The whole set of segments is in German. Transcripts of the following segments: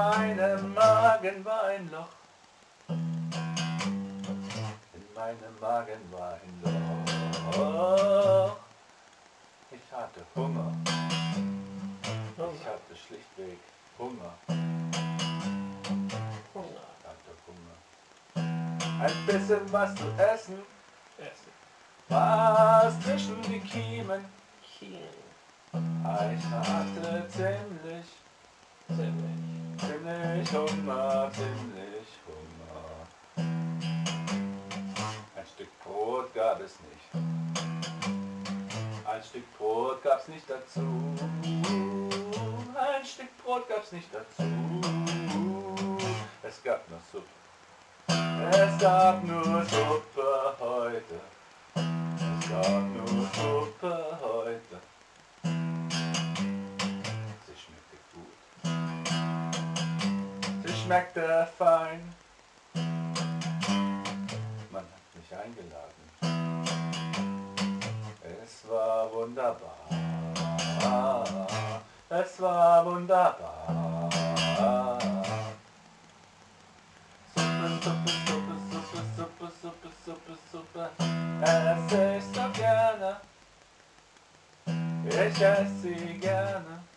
meinem Magen war ein Loch. In meinem Magen war ein Loch. Ich hatte Hunger. Ich hatte schlichtweg Hunger. Hunger. Ich hatte Hunger. Ein bisschen was zu essen, Essen. was zwischen die Kiemen. Kien. Ich hatte ziemlich, Ziemlich. Ziemlich Hunger, ziemlich Hunger. Ein Stück Brot gab es nicht. Ein Stück Brot gab's nicht dazu. Ein Stück Brot gab's nicht dazu. Es gab nur Suppe. Es gab nur Suppe heute. Es gab nur Suppe heute. Sie schmeckte fein. Man hat mich eingeladen. Es war wunderbar. Es war wunderbar. Suppe, Suppe, Suppe, Suppe, Suppe, Suppe, Suppe, Suppe. Esse ich so gerne. Ich esse sie gerne.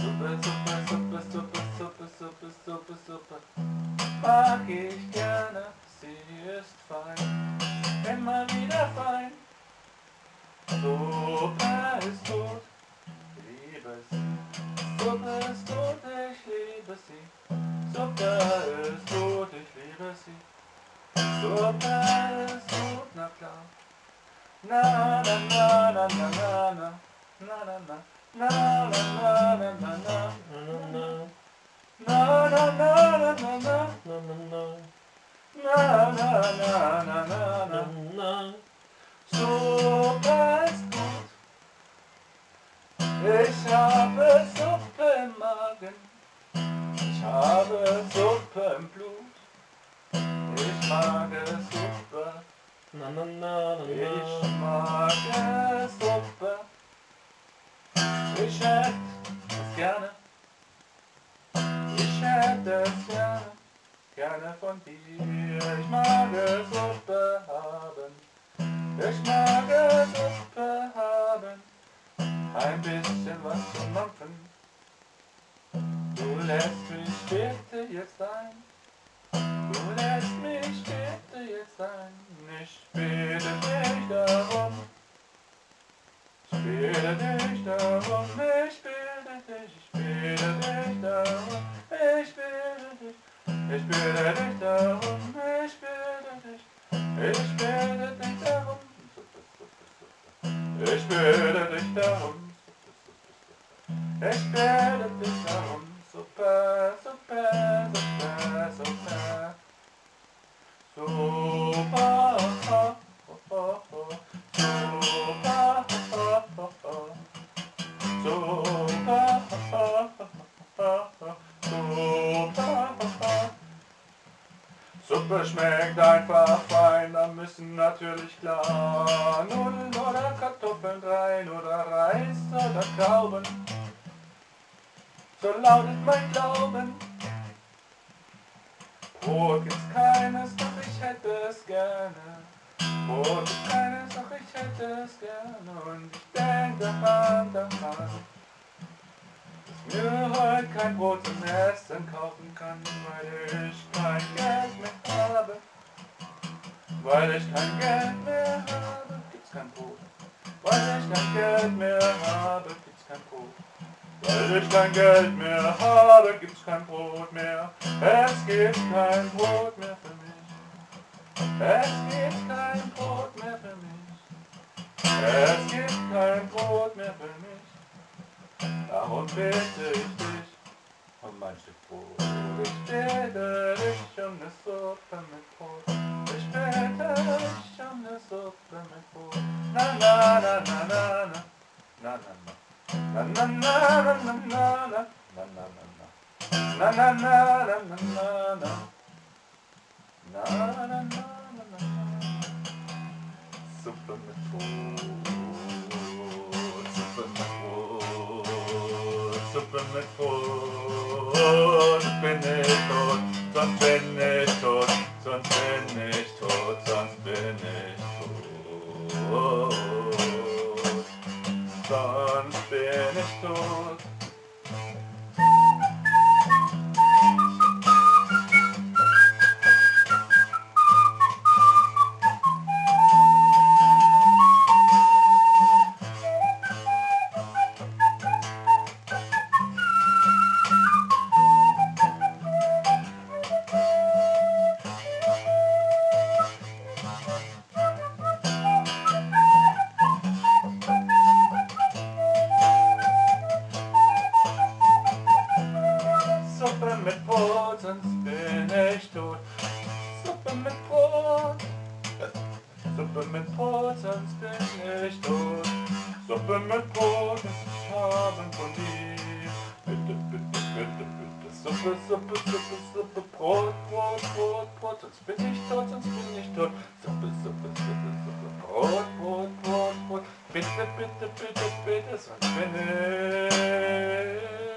Suppe, Suppe, Suppe, Suppe, Suppe, Suppe, Suppe. Mag ich gerne. Sie ist fein. Immer wieder fein. Suppe ist gut. Liebe sie. Suppe ist gut, ich liebe sie. Suppe ist gut, ich liebe sie. Suppe ist gut, na klar. Na na na na na na na na na na so ganz gut. Ich habe Suppe im Magen. Ich habe Suppe im Blut. Ich mag Suppe. Ich mag ich hätte es gerne. Ich hätte es gerne. Gerne von dir. Ich mag Suppe haben. Ich mag Suppe haben. Ein bisschen was zu mampfen. Du lässt mich bitte jetzt ein. Du lässt mich bitte jetzt ein. Ich bitte dich darum. Bitte dich darum. Ich bitte dich. Ich bitte dich darum. Ich bitte dich. Ich bitte dich darum. Ich bitte dich. Ich bitte dich darum. Ich bitte dich darum. Ich bitte dich Suppe schmeckt einfach fein, da müssen natürlich klar Nudeln oder Kartoffeln rein oder Reis oder Trauben. So lautet mein Glauben. Brot gibt's keines, doch ich hätte es gerne. Brot gibt's keines, doch ich hätte es gerne. Und ich denke daran, daran, mir heute kein Brot zum Essen kaufen kann, weil ich kein Geld mehr habe. Weil ich kein Geld mehr habe, gibt's kein Brot. Weil ich kein Geld mehr habe, gibt's kein Brot. Weil ich kein Geld mehr habe, gibt's kein Brot mehr. Es gibt kein Brot mehr für mich. Es gibt kein Brot mehr für mich. Es gibt kein Brot mehr für mich. a hotvetetés, a másik por, és tédelessem ne szoktam meg por, és tédelessem ne szoktam meg por, na na na na na na, na na na, na na na na na na, na na na na, na na na na na na na, na na na na na na, szoktam meg por. mejor. Sonst bin ich tot, sonst bin ich tot, sonst bin ich tot, sonst bin ich tot. Sonst bin ich tot. Mit Brot, sonst bin ich tot. Suppe mit Brot, ich haben von dir. Bitte, bitte, bitte, bitte. Suppe, Suppe, Suppe, Suppe, Brot, Brot, Brot, Brot, sonst bin ich tot, sonst bin ich tot. Suppe, Suppe, Suppe, Suppe, Brot, Brot, Brot, Brot. Bitte, bitte, bitte, bitte, sonst bin ich